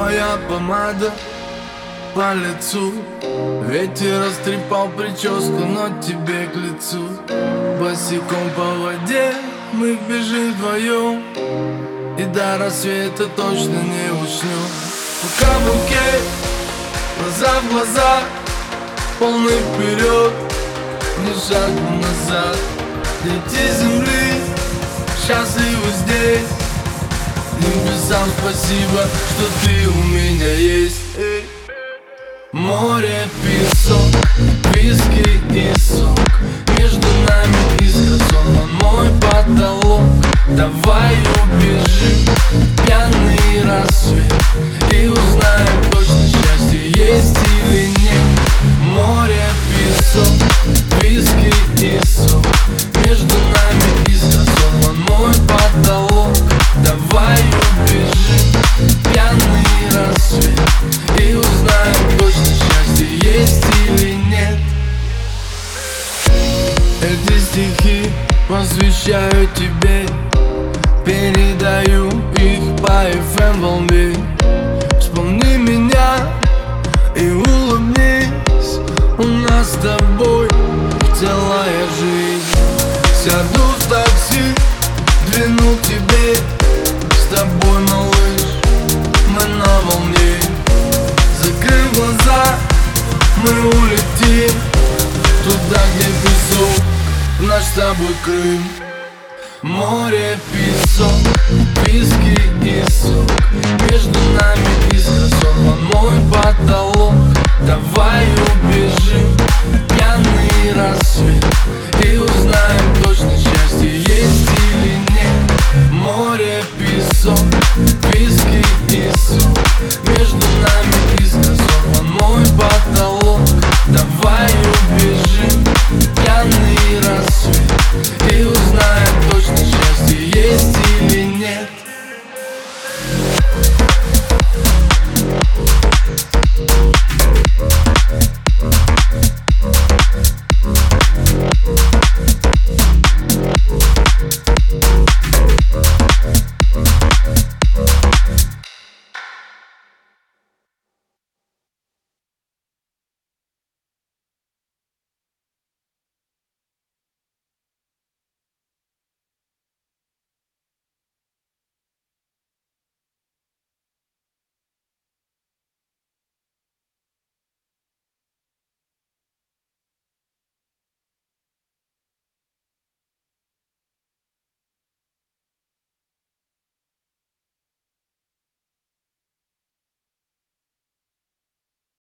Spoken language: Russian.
твоя помада по лицу. Ветер растрепал прическу, но тебе к лицу. Босиком по воде мы бежим вдвоем. И до рассвета точно не уснем. Пока букет, глаза в глаза Полный вперед, ни шагу назад. Дети земли, счастливы здесь Небесам спасибо, что ты у меня есть. Море, песок, виски и сок. Между нами искра, сон, он мой потолок Давай убежим, пьяный рассвет. И узнаем точно, счастье есть или нет. Море, песок, виски и сок посвящаю тебе Передаю их по FM волне. Вспомни меня и улыбнись У нас с тобой целая жизнь. Сяду в такси, двину тебе С тобой, малыш, мы на волне. Закрыв глаза, мы улетим Туда, где песок, наш с тобой Крым. Море, песок, виски и сок. Между нами искра сорван мой потолок. Давай убежим, пьяный рассвет. И узнаем точно, счастье есть или нет. Море, песок, виски и сок. Между нами нет